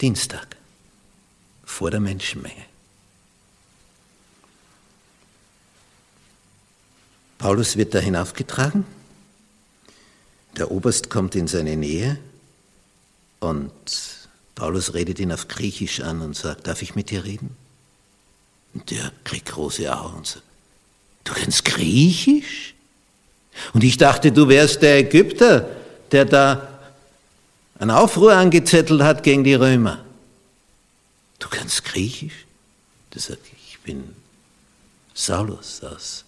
Dienstag vor der Menschenmenge. Paulus wird da hinaufgetragen. Der Oberst kommt in seine Nähe und Paulus redet ihn auf Griechisch an und sagt, darf ich mit dir reden? Und der kriegt große Augen und sagt, du kennst Griechisch? Und ich dachte, du wärst der Ägypter, der da einen Aufruhr angezettelt hat gegen die Römer. Du kannst Griechisch? Der sagt, ich bin Saulus aus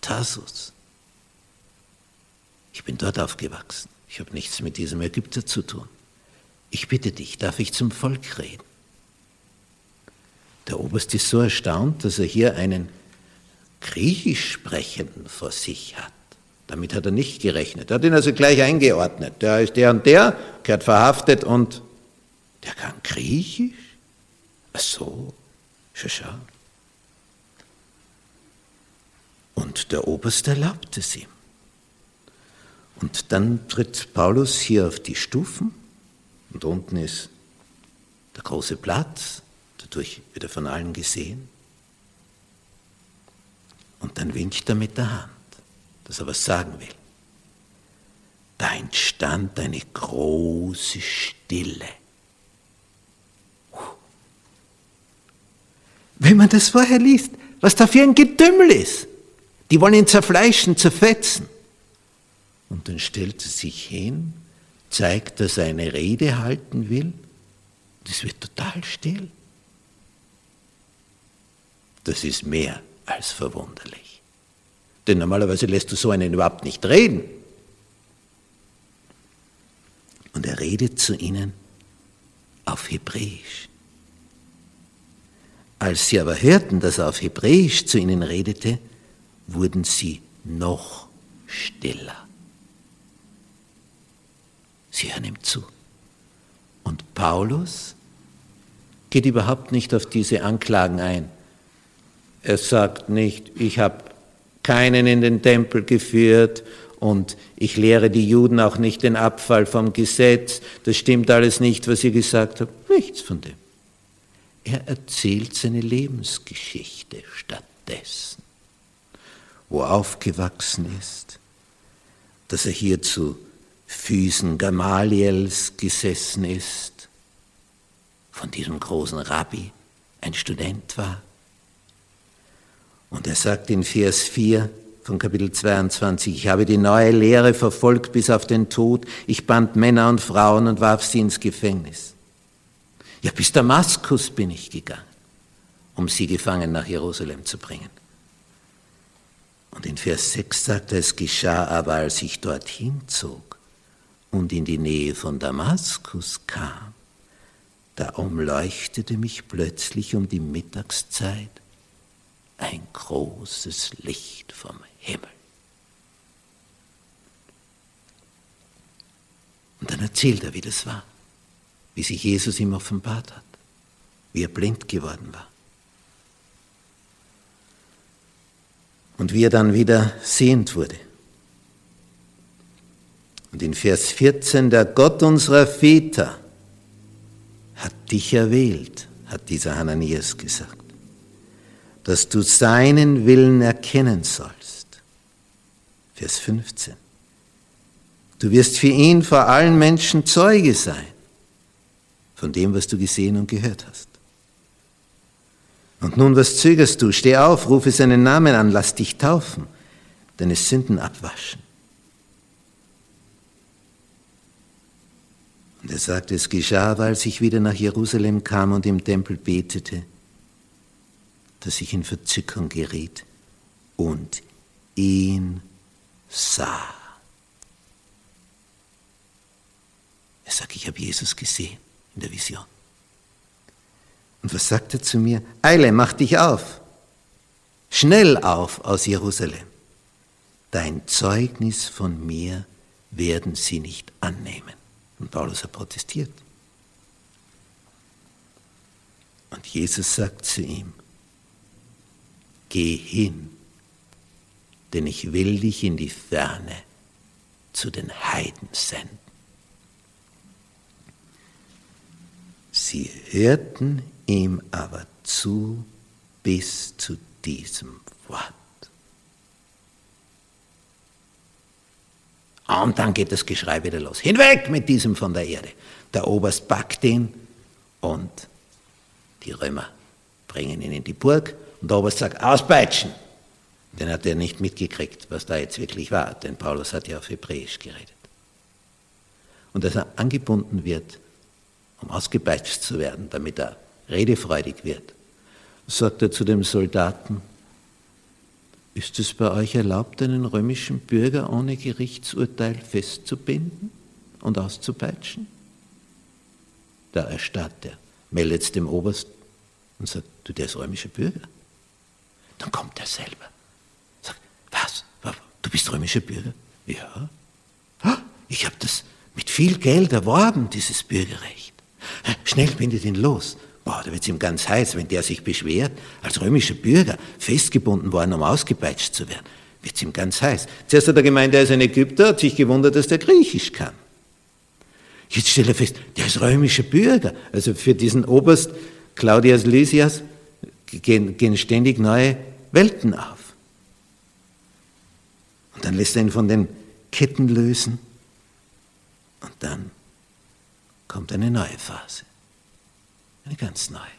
Tarsus. Ich bin dort aufgewachsen. Ich habe nichts mit diesem Ägypter zu tun. Ich bitte dich, darf ich zum Volk reden? Der Oberst ist so erstaunt, dass er hier einen Griechisch sprechenden vor sich hat. Damit hat er nicht gerechnet. Er hat ihn also gleich eingeordnet. Der ist der und der, gehört verhaftet und der kann Griechisch? Ach so, schau, schau. Und der Oberst erlaubt es ihm. Und dann tritt Paulus hier auf die Stufen und unten ist der große Platz, dadurch wird er von allen gesehen. Und dann winkt er mit der Hand, dass er was sagen will. Da entstand eine große Stille. Wenn man das vorher liest, was da für ein Getümmel ist. Die wollen ihn zerfleischen, zerfetzen. Und dann stellt er sich hin, zeigt, dass er eine Rede halten will. Das wird total still. Das ist mehr als verwunderlich. Denn normalerweise lässt du so einen überhaupt nicht reden. Und er redet zu ihnen auf Hebräisch. Als sie aber hörten, dass er auf Hebräisch zu ihnen redete, wurden sie noch stiller. Sie hören ihm zu. Und Paulus geht überhaupt nicht auf diese Anklagen ein. Er sagt nicht, ich habe keinen in den Tempel geführt und ich lehre die Juden auch nicht den Abfall vom Gesetz. Das stimmt alles nicht, was ihr gesagt habt. Nichts von dem. Er erzählt seine Lebensgeschichte stattdessen wo er aufgewachsen ist, dass er hier zu Füßen Gamaliels gesessen ist, von diesem großen Rabbi ein Student war. Und er sagt in Vers 4 von Kapitel 22, ich habe die neue Lehre verfolgt bis auf den Tod, ich band Männer und Frauen und warf sie ins Gefängnis. Ja, bis Damaskus bin ich gegangen, um sie gefangen nach Jerusalem zu bringen. Und in Vers 6 sagt er, es geschah aber, als ich dorthin zog und in die Nähe von Damaskus kam, da umleuchtete mich plötzlich um die Mittagszeit ein großes Licht vom Himmel. Und dann erzählt er, wie das war, wie sich Jesus ihm offenbart hat, wie er blind geworden war. und wie er dann wieder sehend wurde. Und in Vers 14, der Gott unserer Väter hat dich erwählt, hat dieser Hananias gesagt, dass du seinen Willen erkennen sollst. Vers 15. Du wirst für ihn vor allen Menschen Zeuge sein von dem, was du gesehen und gehört hast. Und nun, was zögerst du? Steh auf, rufe seinen Namen an, lass dich taufen, deine Sünden abwaschen. Und er sagte, es geschah, als ich wieder nach Jerusalem kam und im Tempel betete, dass ich in Verzückung geriet und ihn sah. Er sagt, ich habe Jesus gesehen in der Vision. Und was sagt er zu mir? Eile, mach dich auf. Schnell auf aus Jerusalem. Dein Zeugnis von mir werden sie nicht annehmen. Und Paulus hat protestiert. Und Jesus sagt zu ihm, geh hin, denn ich will dich in die Ferne zu den Heiden senden. Sie hörten ihm aber zu bis zu diesem Wort. Und dann geht das Geschrei wieder los. Hinweg mit diesem von der Erde. Der Oberst packt ihn und die Römer bringen ihn in die Burg und der Oberst sagt, auspeitschen. Den hat er nicht mitgekriegt, was da jetzt wirklich war, denn Paulus hat ja auf Hebräisch geredet. Und als er angebunden wird, um ausgepeitscht zu werden, damit er redefreudig wird, sagt er zu dem Soldaten, ist es bei euch erlaubt, einen römischen Bürger ohne Gerichtsurteil festzubinden und auszupeitschen? Da erstarrt er, meldet es dem Oberst und sagt, du, der ist römischer Bürger. Dann kommt er selber. Sagt, was? Du bist römischer Bürger? Ja. Ich habe das mit viel Geld erworben, dieses Bürgerrecht. Schnell bindet ihn los. Boah, da wird es ihm ganz heiß, wenn der sich beschwert, als römischer Bürger festgebunden worden, um ausgepeitscht zu werden. Wird es ihm ganz heiß. Zuerst hat er gemeint, er ist ein Ägypter, hat sich gewundert, dass der Griechisch kann. Jetzt stellt er fest, der ist römischer Bürger. Also für diesen Oberst Claudius Lysias gehen, gehen ständig neue Welten auf. Und dann lässt er ihn von den Ketten lösen. Und dann kommt eine neue Phase. Eine ganz neue.